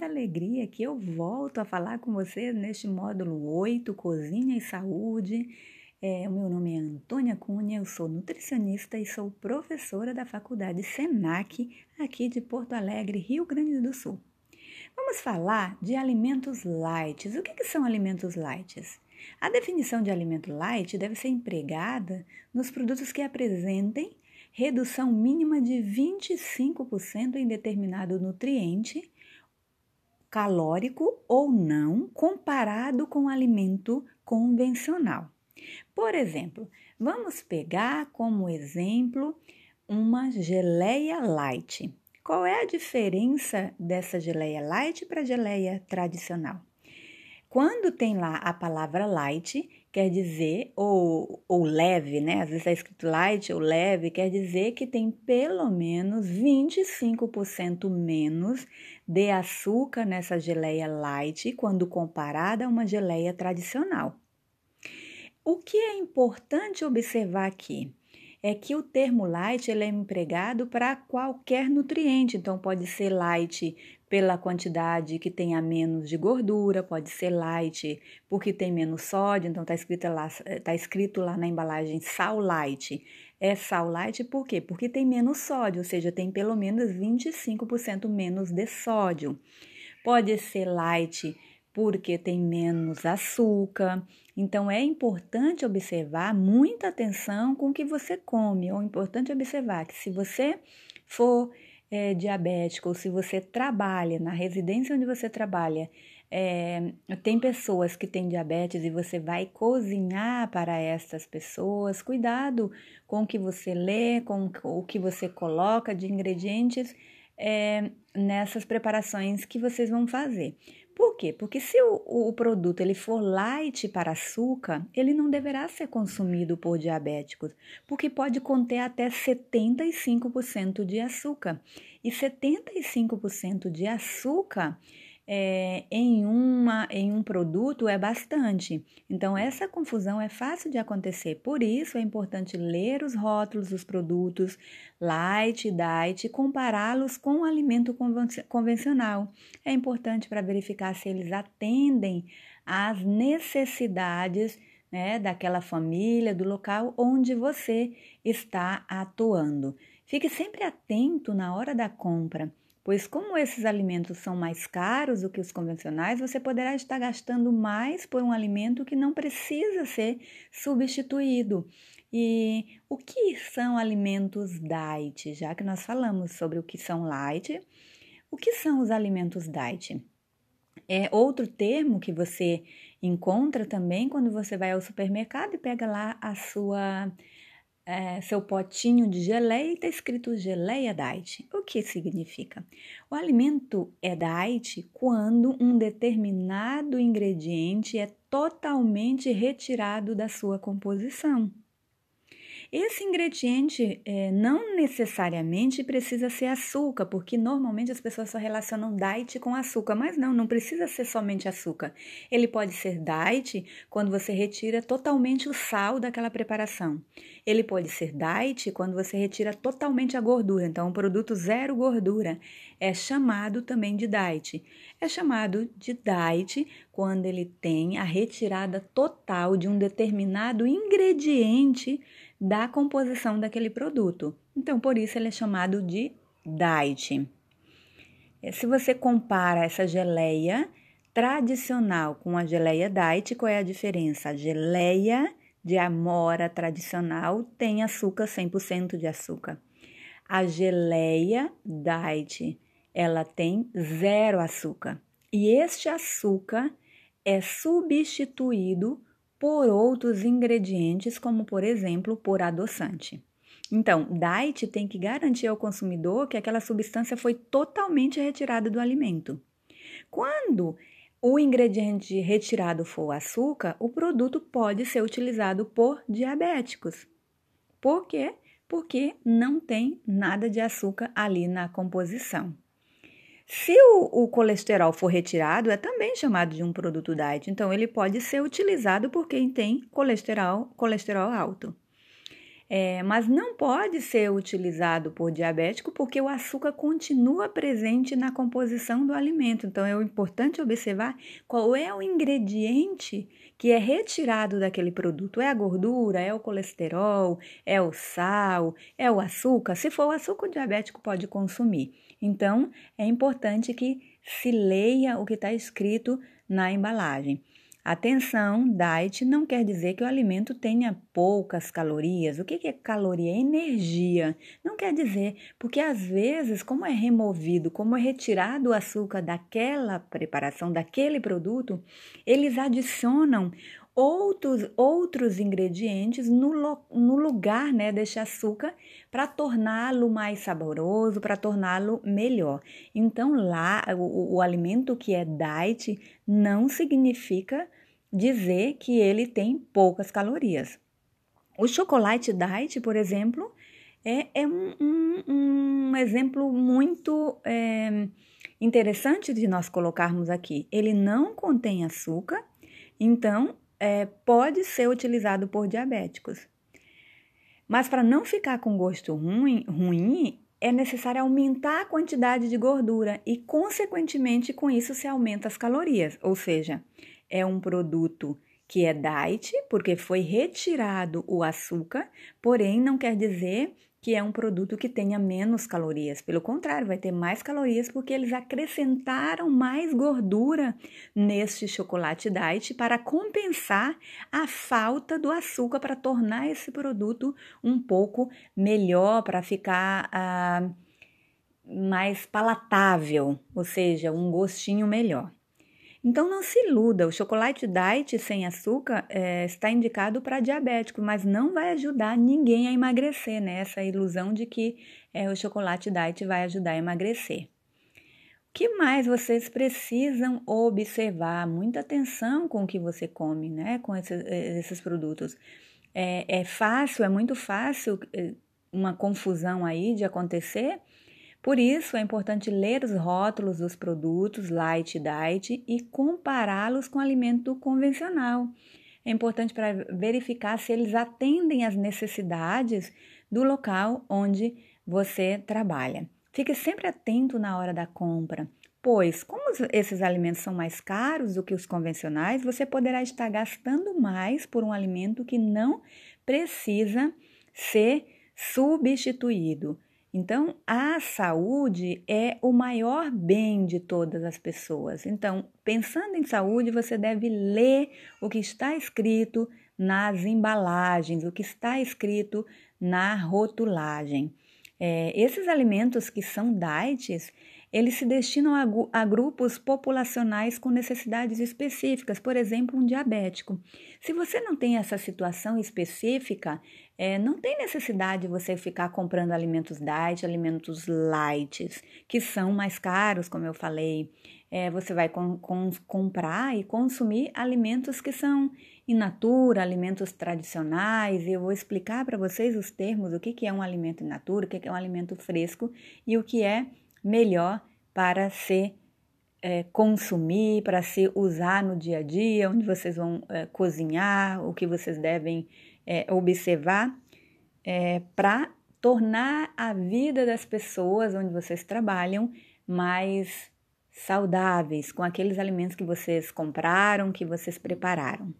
muita alegria que eu volto a falar com vocês neste módulo 8, Cozinha e Saúde. É, o meu nome é Antônia Cunha, eu sou nutricionista e sou professora da Faculdade SENAC, aqui de Porto Alegre, Rio Grande do Sul. Vamos falar de alimentos light. O que, que são alimentos light? A definição de alimento light deve ser empregada nos produtos que apresentem redução mínima de 25% em determinado nutriente, calórico ou não, comparado com alimento convencional. Por exemplo, vamos pegar como exemplo uma geleia light. Qual é a diferença dessa geleia light para a geleia tradicional? Quando tem lá a palavra light, quer dizer, ou, ou leve, né? Às vezes está escrito light ou leve, quer dizer que tem pelo menos 25% menos de açúcar nessa geleia light quando comparada a uma geleia tradicional. O que é importante observar aqui? é que o termo light ele é empregado para qualquer nutriente, então pode ser light pela quantidade que tenha menos de gordura, pode ser light porque tem menos sódio, então está escrito lá, tá escrito lá na embalagem sal light. É sal light por quê? Porque tem menos sódio, ou seja, tem pelo menos 25% menos de sódio. Pode ser light porque tem menos açúcar. Então é importante observar muita atenção com o que você come. É importante observar que se você for é, diabético ou se você trabalha na residência onde você trabalha, é, tem pessoas que têm diabetes e você vai cozinhar para essas pessoas. Cuidado com o que você lê, com o que você coloca de ingredientes é, nessas preparações que vocês vão fazer. Por quê? Porque se o, o, produto ele for light para açúcar, ele não deverá ser consumido por diabéticos, porque pode conter até 75% de açúcar. E 75% de açúcar é, em, uma, em um produto é bastante. Então, essa confusão é fácil de acontecer. Por isso, é importante ler os rótulos dos produtos light diet compará-los com o alimento convencional. É importante para verificar se eles atendem às necessidades né, daquela família, do local onde você está atuando. Fique sempre atento na hora da compra pois, como esses alimentos são mais caros do que os convencionais, você poderá estar gastando mais por um alimento que não precisa ser substituído. E o que são alimentos diet? Já que nós falamos sobre o que são light, o que são os alimentos diet? É outro termo que você encontra também quando você vai ao supermercado e pega lá a sua é, seu potinho de geleia e está escrito geleia diet. O que significa? O alimento é diet quando um determinado ingrediente é totalmente retirado da sua composição. Esse ingrediente é, não necessariamente precisa ser açúcar, porque normalmente as pessoas só relacionam diet com açúcar, mas não, não precisa ser somente açúcar. Ele pode ser diet quando você retira totalmente o sal daquela preparação. Ele pode ser diet quando você retira totalmente a gordura, então um produto zero gordura é chamado também de diet. É chamado de diet quando ele tem a retirada total de um determinado ingrediente da composição daquele produto. Então, por isso ele é chamado de diet. É, se você compara essa geleia tradicional com a geleia diet, qual é a diferença? A geleia de amora tradicional tem açúcar 100% de açúcar. A geleia diet, ela tem zero açúcar. E este açúcar é substituído por outros ingredientes, como por exemplo por adoçante. Então, diet tem que garantir ao consumidor que aquela substância foi totalmente retirada do alimento. Quando o ingrediente retirado for o açúcar, o produto pode ser utilizado por diabéticos. Por quê? Porque não tem nada de açúcar ali na composição. Se o, o, colesterol for retirado, é também chamado de um produto diet, então ele pode ser utilizado por quem tem colesterol, colesterol alto. É, mas não pode ser utilizado por diabético porque o açúcar continua presente na composição do alimento. Então é importante observar qual é o ingrediente que é retirado daquele produto. É a gordura, é o colesterol, é o sal, é o açúcar. Se for o açúcar, o diabético pode consumir. Então é importante que se leia o que está escrito na embalagem. Atenção, diet não quer dizer que o alimento tenha poucas calorias. O que é caloria? É energia. Não quer dizer, porque às vezes, como é removido, como é retirado o açúcar daquela preparação, daquele produto, eles adicionam outros, outros ingredientes no, no lugar né, deste açúcar para torná-lo mais saboroso, para torná-lo melhor. Então, lá, o, o alimento que é diet não significa dizer que ele tem poucas calorias. O chocolate diet, por exemplo, é, é um, um, um, exemplo muito é, interessante de nós colocarmos aqui. Ele não contém açúcar, então é, pode ser utilizado por diabéticos. Mas para não ficar com gosto ruim, ruim, é necessário aumentar a quantidade de gordura e, consequentemente, com isso se aumenta as calorias. Ou seja, é um produto que é diet, porque foi retirado o açúcar, porém não quer dizer que é um produto que tenha menos calorias. Pelo contrário, vai ter mais calorias porque eles acrescentaram mais gordura neste chocolate diet para compensar a falta do açúcar, para tornar esse produto um pouco melhor, para ficar ah, mais palatável, ou seja, um gostinho melhor. Então não se iluda, o chocolate diet sem açúcar é, está indicado para diabético, mas não vai ajudar ninguém a emagrecer, né? Essa ilusão de que é, o chocolate diet vai ajudar a emagrecer. O que mais vocês precisam observar? Muita atenção com o que você come, né? Com esses, esses produtos. É, é fácil, é muito fácil uma confusão aí de acontecer por isso, é importante ler os rótulos dos produtos light diet e compará-los com alimento convencional. É importante para verificar se eles atendem às necessidades do local onde você trabalha. Fique sempre atento na hora da compra, pois, como esses alimentos são mais caros do que os convencionais, você poderá estar gastando mais por um alimento que não precisa ser substituído. Então, a saúde é o maior bem de todas as pessoas. Então, pensando em saúde, você deve ler o que está escrito nas embalagens, o que está escrito na rotulagem. É, esses alimentos que são diets, eles se destinam a, a, grupos populacionais com necessidades específicas, por exemplo, um diabético. Se você não tem essa situação específica, é, não tem necessidade de você ficar comprando alimentos diet, alimentos light, que são mais caros, como eu falei. É, você vai com, com, comprar e consumir alimentos que são in natura, alimentos tradicionais. Eu vou explicar para vocês os termos, o que, que é um alimento in natura, o que, que é um alimento fresco e o que é melhor para se é, consumir, para se usar no dia a dia, onde vocês vão é, cozinhar, o que vocês devem é, observar, para tornar a vida das pessoas onde vocês trabalham mais saudáveis, com aqueles alimentos que vocês compraram, que vocês prepararam.